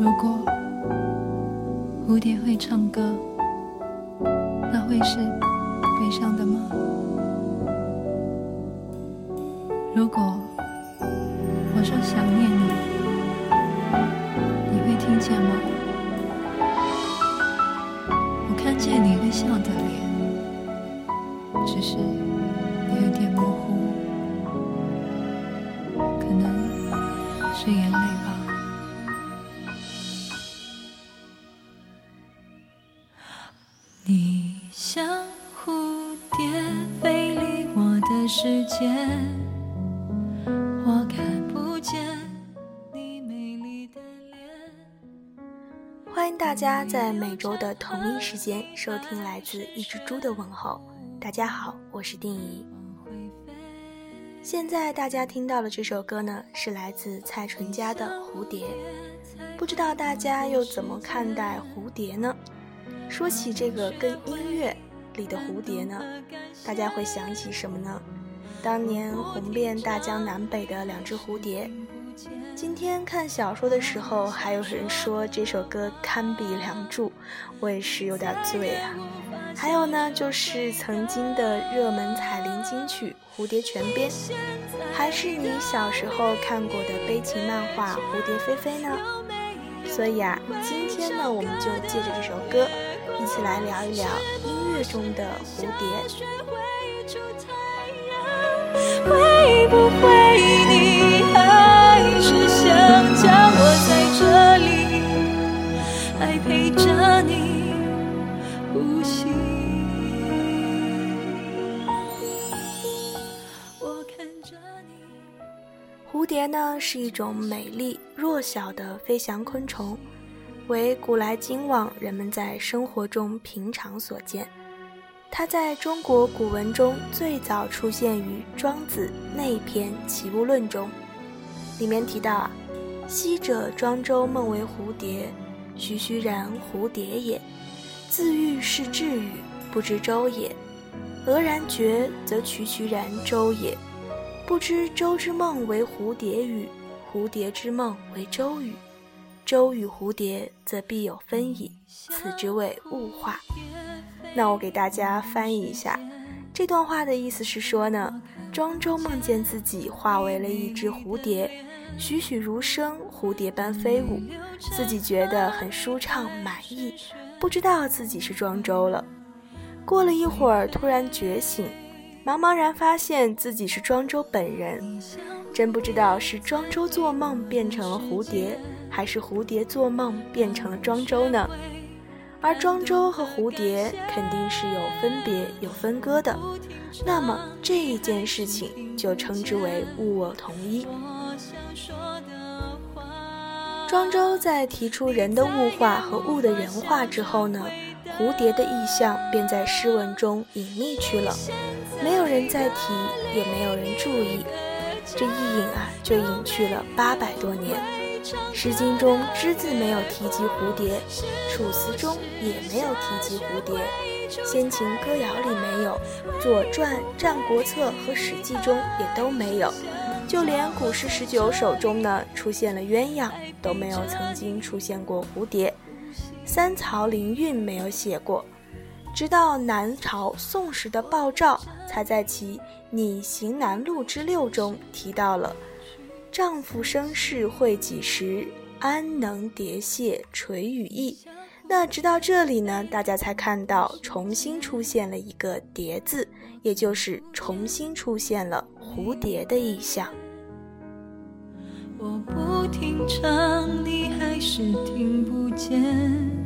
如果蝴蝶会唱歌，那会是悲伤的吗？如果我说想念你，你会听见吗？我看见你微笑的脸，只是有一点模糊，可能是眼迎大家在每周的同一时间收听来自一只猪的问候。大家好，我是丁怡。现在大家听到的这首歌呢，是来自蔡淳佳的《蝴蝶》。不知道大家又怎么看待蝴蝶呢？说起这个跟音乐里的蝴蝶呢，大家会想起什么呢？当年红遍大江南北的两只蝴蝶。今天看小说的时候，还有人说这首歌堪比《梁祝》，我也是有点醉啊。还有呢，就是曾经的热门彩铃金曲《蝴蝶泉边》，还是你小时候看过的悲情漫画《蝴蝶飞飞》呢？所以啊，今天呢，我们就借着这首歌，一起来聊一聊音乐中的蝴蝶。蝶呢是一种美丽弱小的飞翔昆虫，为古来今往人们在生活中平常所见。它在中国古文中最早出现于《庄子·内篇·齐物论》中，里面提到：“昔者庄周梦为蝴蝶，徐徐然蝴蝶也。自喻是至语，不知周也。俄然觉，则蘧蘧然周也。不知周之梦为蝴蝶语，蝴蝶之梦为周语。周与蝴蝶，则必有分矣。此之谓物化。”那我给大家翻译一下，这段话的意思是说呢，庄周梦见自己化为了一只蝴蝶，栩栩如生，蝴蝶般飞舞，自己觉得很舒畅满意，不知道自己是庄周了。过了一会儿，突然觉醒，茫茫然发现自己是庄周本人，真不知道是庄周做梦变成了蝴蝶，还是蝴蝶做梦变成了庄周呢？而庄周和蝴蝶肯定是有分别、有分割的，那么这一件事情就称之为物我同一。庄周在提出人的物化和物的人化之后呢，蝴蝶的意象便在诗文中隐匿去了，没有人再提，也没有人注意，这一隐啊就隐去了八百多年。《诗经》中只字没有提及蝴蝶，《楚辞》中也没有提及蝴蝶，先秦歌谣里没有，《左传》《战国策》和《史记》中也都没有，就连《古诗十九首》中呢出现了鸳鸯，都没有曾经出现过蝴蝶，《三曹灵运》没有写过，直到南朝宋时的鲍照才在其《拟行南路之六》中提到了。丈夫生事会几时？安能蝶谢垂羽翼？那直到这里呢，大家才看到重新出现了一个“蝶”字，也就是重新出现了蝴蝶的意象。我不听唱，你还是听不见。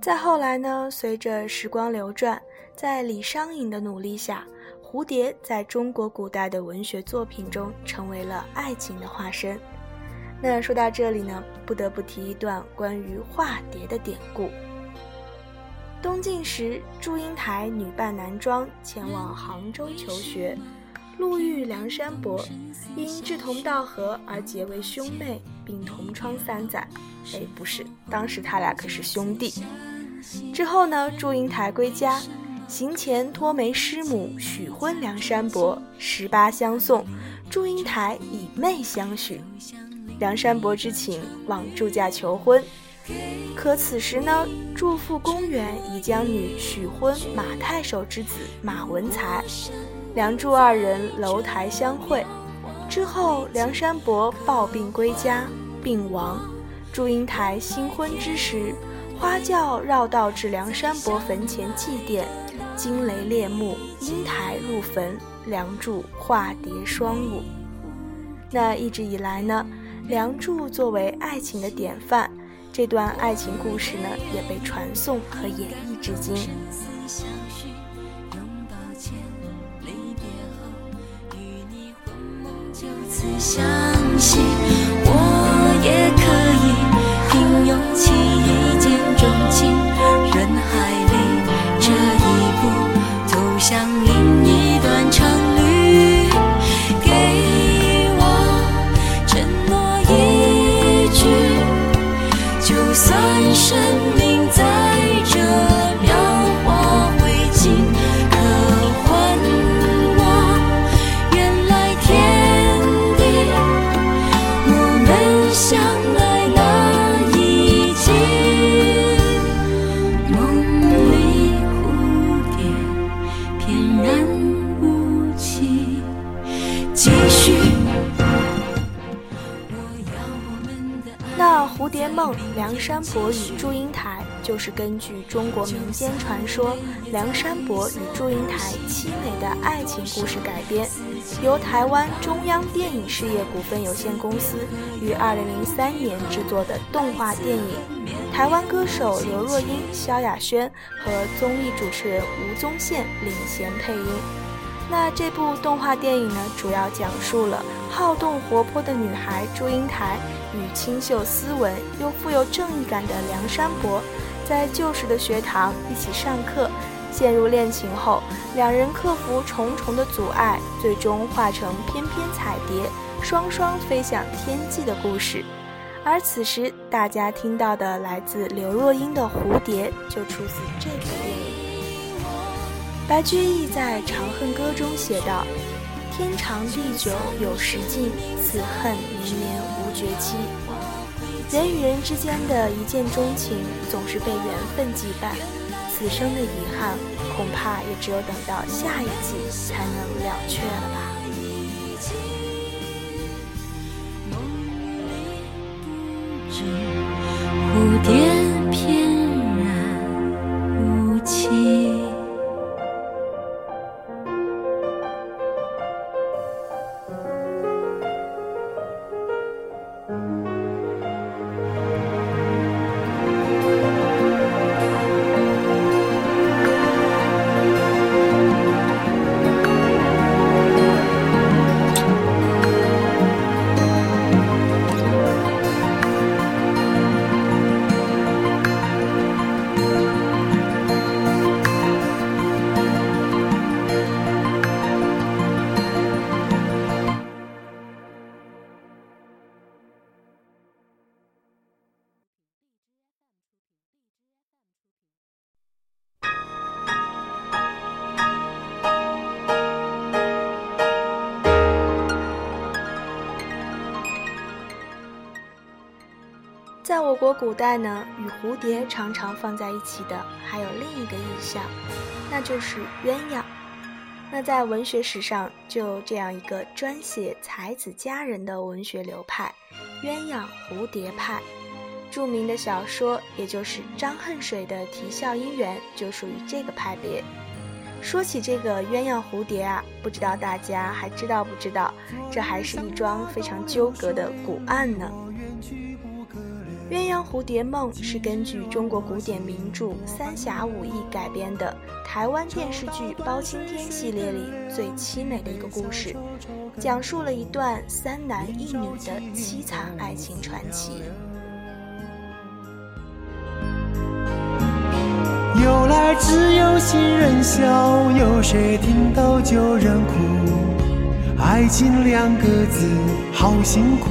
再后来呢？随着时光流转，在李商隐的努力下，蝴蝶在中国古代的文学作品中成为了爱情的化身。那说到这里呢，不得不提一段关于化蝶的典故。东晋时，祝英台女扮男装前往杭州求学，陆玉、梁山伯因志同道合而结为兄妹，并同窗三载。哎，不是，当时他俩可是兄弟。之后呢，祝英台归家，行前托媒师母许婚梁山伯，十八相送，祝英台以妹相许。梁山伯之请往祝家求婚，可此时呢，祝父公远已将女许婚马太守之子马文才，梁祝二人楼台相会。之后，梁山伯抱病归家，病亡。祝英台新婚之时，花轿绕道至梁山伯坟前祭奠，惊雷裂木，英台入坟，梁祝化蝶双舞。那一直以来呢？梁祝作为爱情的典范，这段爱情故事呢也被传颂和演绎至今。相信我也可以凭勇气一见钟情，人海山伯与祝英台》就是根据中国民间传说梁山伯与祝英台凄美的爱情故事改编，由台湾中央电影事业股份有限公司于二零零三年制作的动画电影，台湾歌手刘若英、萧亚轩和综艺主持人吴宗宪领衔配音。那这部动画电影呢，主要讲述了好动活泼的女孩祝英台。与清秀斯文又富有正义感的梁山伯，在旧时的学堂一起上课，陷入恋情后，两人克服重重的阻碍，最终化成翩翩彩蝶，双双飞向天际的故事。而此时大家听到的来自刘若英的《蝴蝶》，就出自这部电影。白居易在《长恨歌》中写道：“天长地久有时尽，此恨绵绵无。”绝期，人与人之间的一见钟情总是被缘分羁绊，此生的遗憾恐怕也只有等到下一季才能了却了吧。蝴我国古代呢，与蝴蝶常常放在一起的还有另一个意象，那就是鸳鸯。那在文学史上，就有这样一个专写才子佳人的文学流派——鸳鸯蝴蝶派。著名的小说，也就是张恨水的《啼笑姻缘》，就属于这个派别。说起这个鸳鸯蝴蝶啊，不知道大家还知道不知道，这还是一桩非常纠葛的古案呢。《鸳鸯蝴蝶梦》是根据中国古典名著《三侠五义》改编的台湾电视剧《包青天》系列里最凄美的一个故事，讲述了一段三男一女的凄惨爱情传奇。由来只有新人笑，有谁听到旧人哭？爱情两个字好辛苦，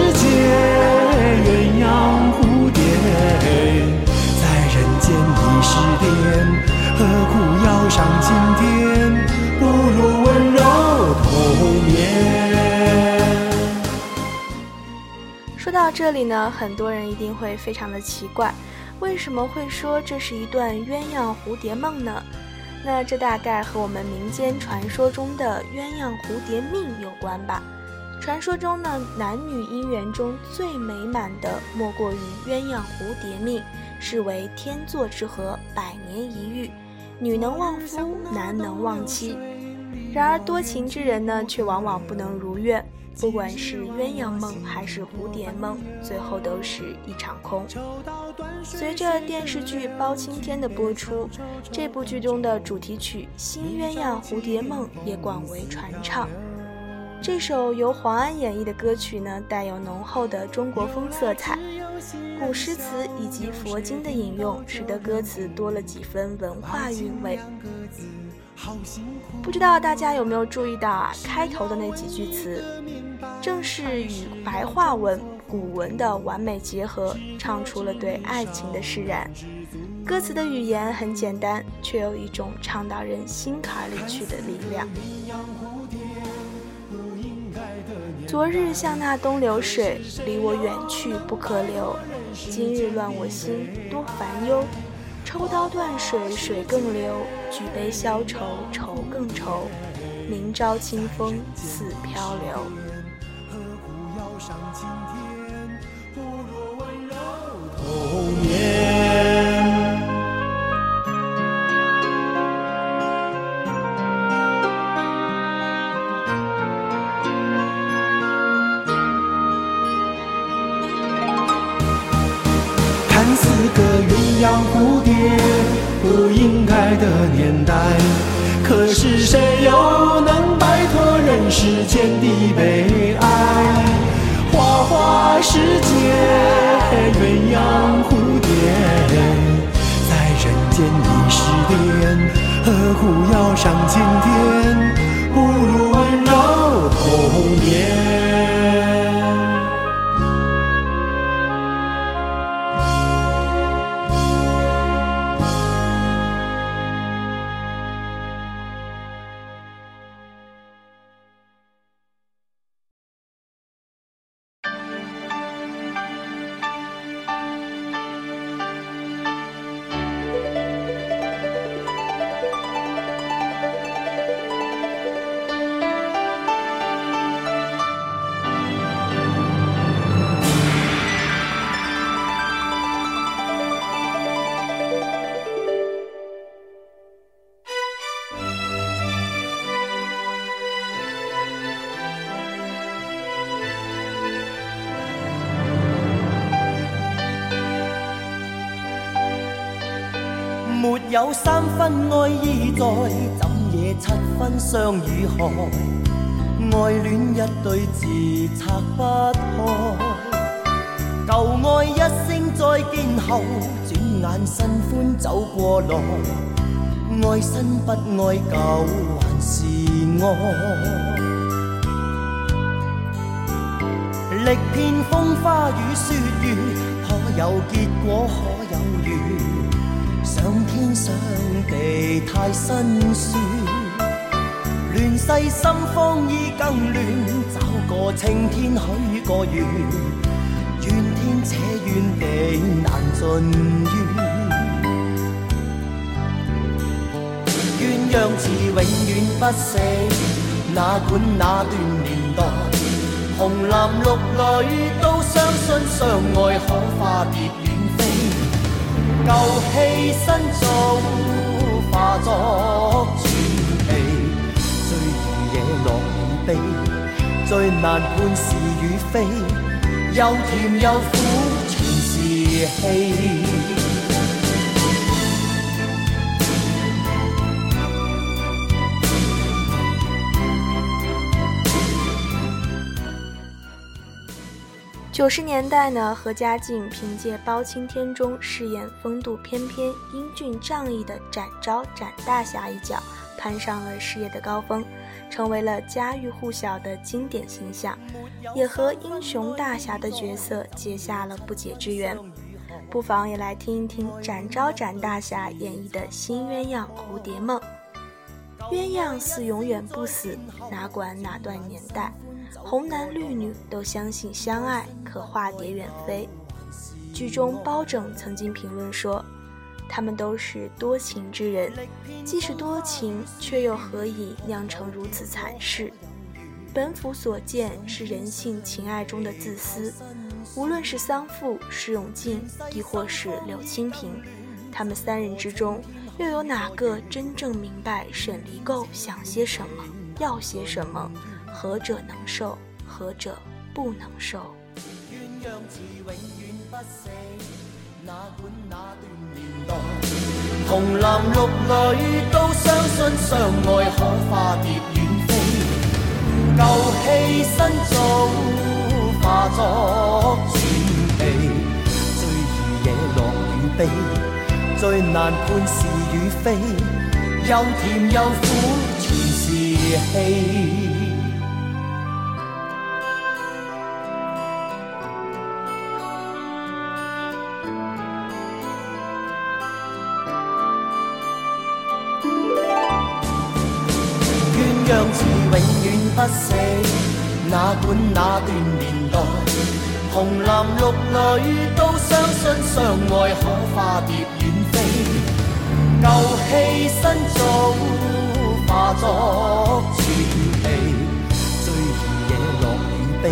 到这里呢，很多人一定会非常的奇怪，为什么会说这是一段鸳鸯蝴蝶梦呢？那这大概和我们民间传说中的鸳鸯蝴蝶命有关吧。传说中呢，男女姻缘中最美满的莫过于鸳鸯蝴蝶命，视为天作之合，百年一遇，女能旺夫，男能旺妻。然而多情之人呢，却往往不能如愿，不管是鸳鸯梦还是蝴蝶梦，最后都是一场空。随着电视剧《包青天》的播出，这部剧中的主题曲《新鸳鸯蝴蝶梦》也广为传唱。这首由黄安演绎的歌曲呢，带有浓厚的中国风色彩，古诗词以及佛经的引用，使得歌词多了几分文化韵味。不知道大家有没有注意到啊？开头的那几句词，正是与白话文、古文的完美结合，唱出了对爱情的释然。歌词的语言很简单，却有一种唱到人心坎里去的力量。昨日像那东流水，离我远去不可留。今日乱我心，多烦忧。抽刀断水，水更流；举杯消愁，愁更愁。明朝清风似飘流。上青天，不若温柔童年。看似个鸳鸯蝴蝶不应该的年代，可是谁又能摆脱人世间的悲？世界，鸳鸯蝴蝶，在人间已是癫，何苦要上青天？没有三分爱意在，怎惹七分相与害？爱恋一对字拆不开。旧爱一声再见后，转眼新欢走过来。爱新不爱旧还是爱？历遍风花雨雪月，可有结果？可有缘？上天上地太辛酸，乱世心慌意更乱，找个青天许个愿，怨天且怨地难尽怨。鸳鸯词永远不死，哪管那段年代，红男绿女都相信相爱可化蝶。旧戏新做，化作传奇。最易惹落与悲，最难判是与非。又甜又苦，全是戏。九十年代呢，何家劲凭借《包青天》中饰演风度翩翩、英俊仗义的展昭展大侠一角，攀上了事业的高峰，成为了家喻户晓的经典形象，也和英雄大侠的角色结下了不解之缘。不妨也来听一听展昭展大侠演绎的新鸳鸯蝴蝶梦。鸳鸯似永远不死，哪管哪段年代。红男绿女都相信相爱可化蝶远飞。剧中包拯曾经评论说：“他们都是多情之人，既是多情，却又何以酿成如此惨事？本府所见是人性情爱中的自私。无论是桑父施永进，亦或是柳青萍，他们三人之中，又有哪个真正明白沈离垢想些什么，要些什么？”何者能受，何者不能受？鸳鸯字永远不死，哪管那段年代，红男绿女都相信相爱可化蝶远飞。旧戏新做，化作传奇。最易惹乐与悲，最难判是与非。又甜又苦，全是戏。不死，哪管那段年代，红男绿女都相信相爱可化蝶远飞。旧戏新做，化作传奇。最易惹乐与悲，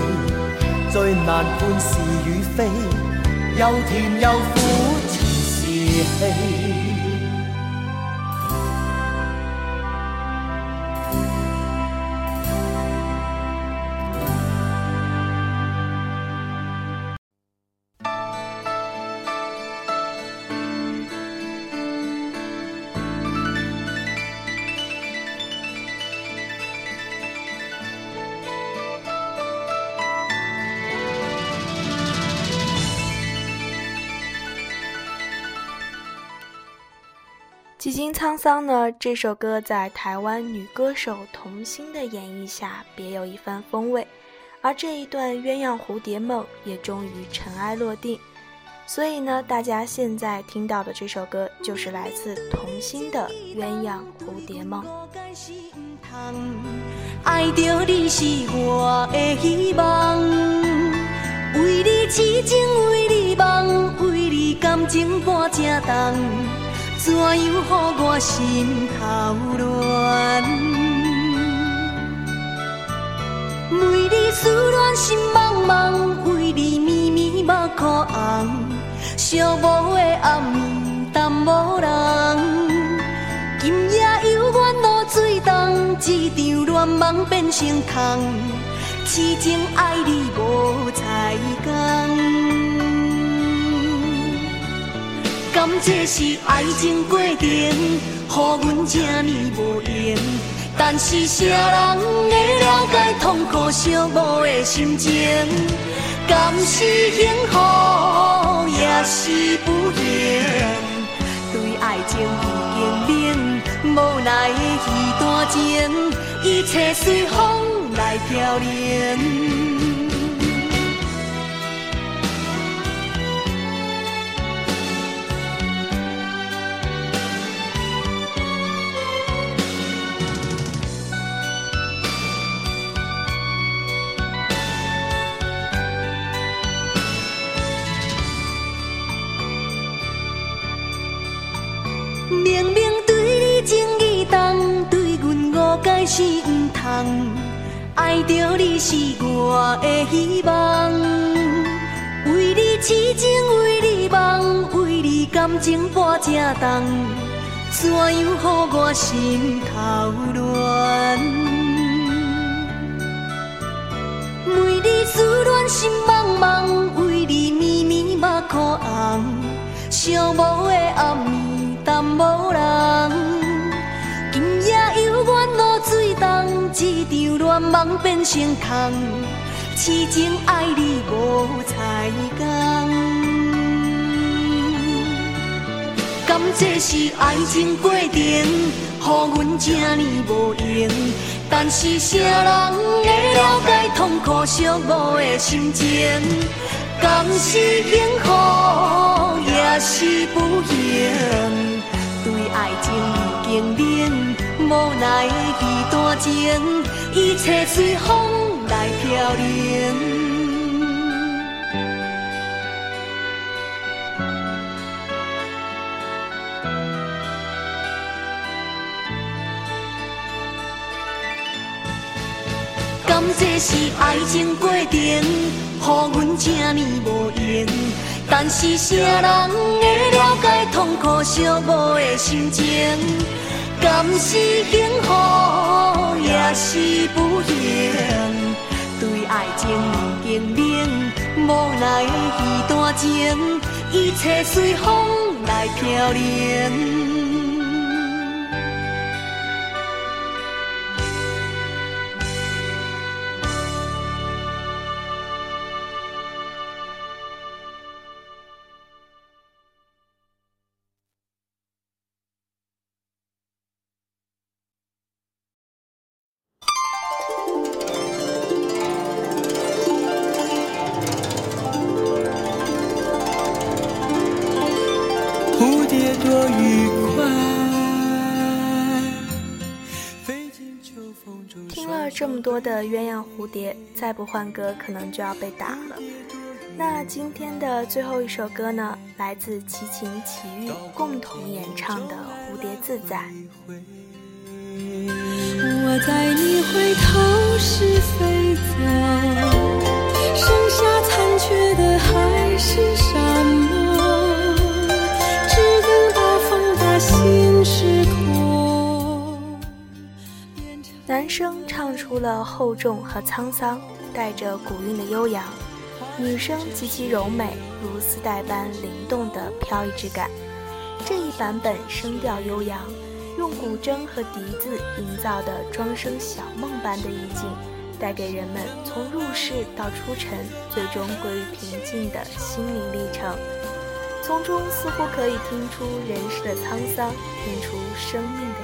最难判是与非。又甜又苦，全是戏。几经沧桑呢，这首歌在台湾女歌手童心的演绎下，别有一番风味。而这一段鸳鸯蝴蝶梦也终于尘埃落定。所以呢，大家现在听到的这首歌，就是来自童心的《鸳鸯蝴蝶梦》。爱着你是我的希望，为你痴情，为你梦，为你感情半正重。怎样予我心头乱？为你思恋心茫茫，为你绵绵目眶红。寂寞的暗暝，等无人。今夜犹原露水东，一场乱梦变成空。痴情爱你无采工。甘这是爱情过程，予阮这呢无言。但是谁人会了解痛苦寂寞的心情？甘是幸福，也是不幸。对爱情已经冷，无奈的戏单情，一切随风来飘零。是毋通，爱着你是我的希望。为你痴情，为你梦，为你感情半正重。怎样予我心头乱？为你思恋心茫茫为你绵绵目眶红，寂无的暗暝淡无人。一场乱梦变成空，痴情爱你无彩工。甘这是爱情过程，予阮这呢无用。但是谁人会了解痛苦寂寞的心情？甘是幸福，也是不幸？对爱情已经冷，无奈的戏单情，一切随风来飘零。这是爱情过程，予阮这呢无用。但是谁人会了解痛苦寂寞的心情？甘是幸福，也是不幸？对爱情已经冷，无奈的戏单情，一切随风来飘零。这么多的鸳鸯蝴蝶，再不换歌可能就要被打了。那今天的最后一首歌呢，来自齐秦、齐豫共同演唱的《蝴蝶自在》。我在你回头时飞走，男生。唱出了厚重和沧桑，带着古韵的悠扬；女声极其柔美，如丝带般灵动的飘逸之感。这一版本声调悠扬，用古筝和笛子营造的庄生晓梦般的意境，带给人们从入世到出尘，最终归于平静的心灵历程。从中似乎可以听出人世的沧桑，听出生命的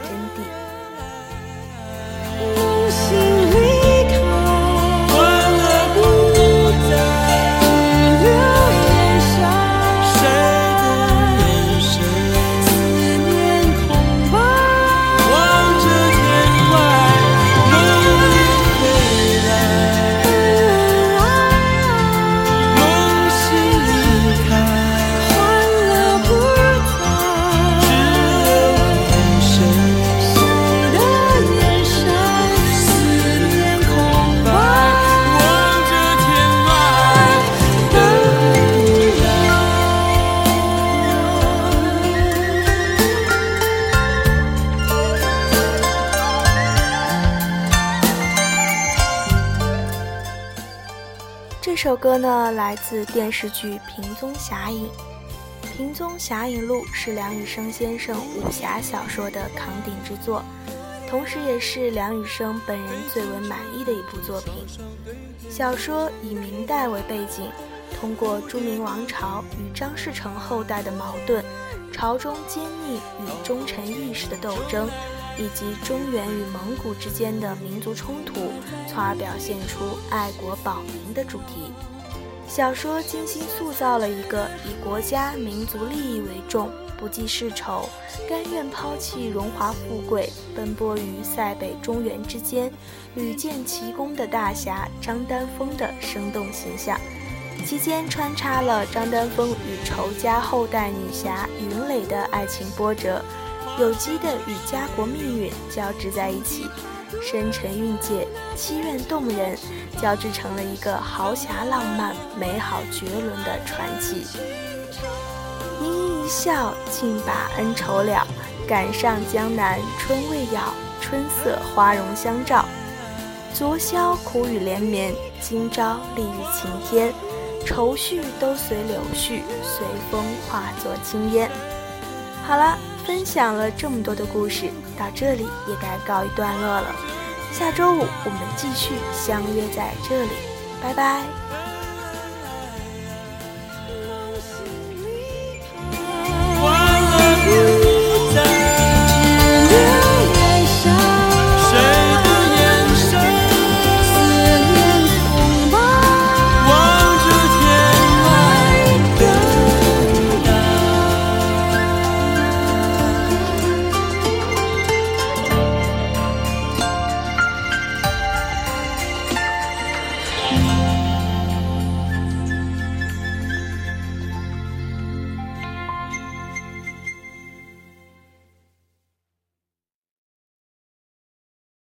首歌呢，来自电视剧《平宗侠影》。《平宗侠影录》是梁羽生先生武侠小说的扛鼎之作，同时也是梁羽生本人最为满意的一部作品。小说以明代为背景，通过朱明王朝与张士诚后代的矛盾，朝中奸佞与忠臣义士的斗争。以及中原与蒙古之间的民族冲突，从而表现出爱国保民的主题。小说精心塑造了一个以国家民族利益为重、不计世仇、甘愿抛弃荣华富贵、奔波于塞北中原之间、屡建奇功的大侠张丹峰的生动形象，其间穿插了张丹峰与仇家后代女侠云蕾的爱情波折。有机的与家国命运交织在一起，深沉蕴藉、凄怨动人，交织成了一个豪侠浪漫、美好绝伦的传奇。盈盈一笑，尽把恩仇了。赶上江南春未了，春色花容相照。昨宵苦雨连绵，今朝丽日晴天。愁绪都随柳絮，随风化作青烟。好了，分享了这么多的故事，到这里也该告一段落了。下周五我们继续相约在这里，拜拜。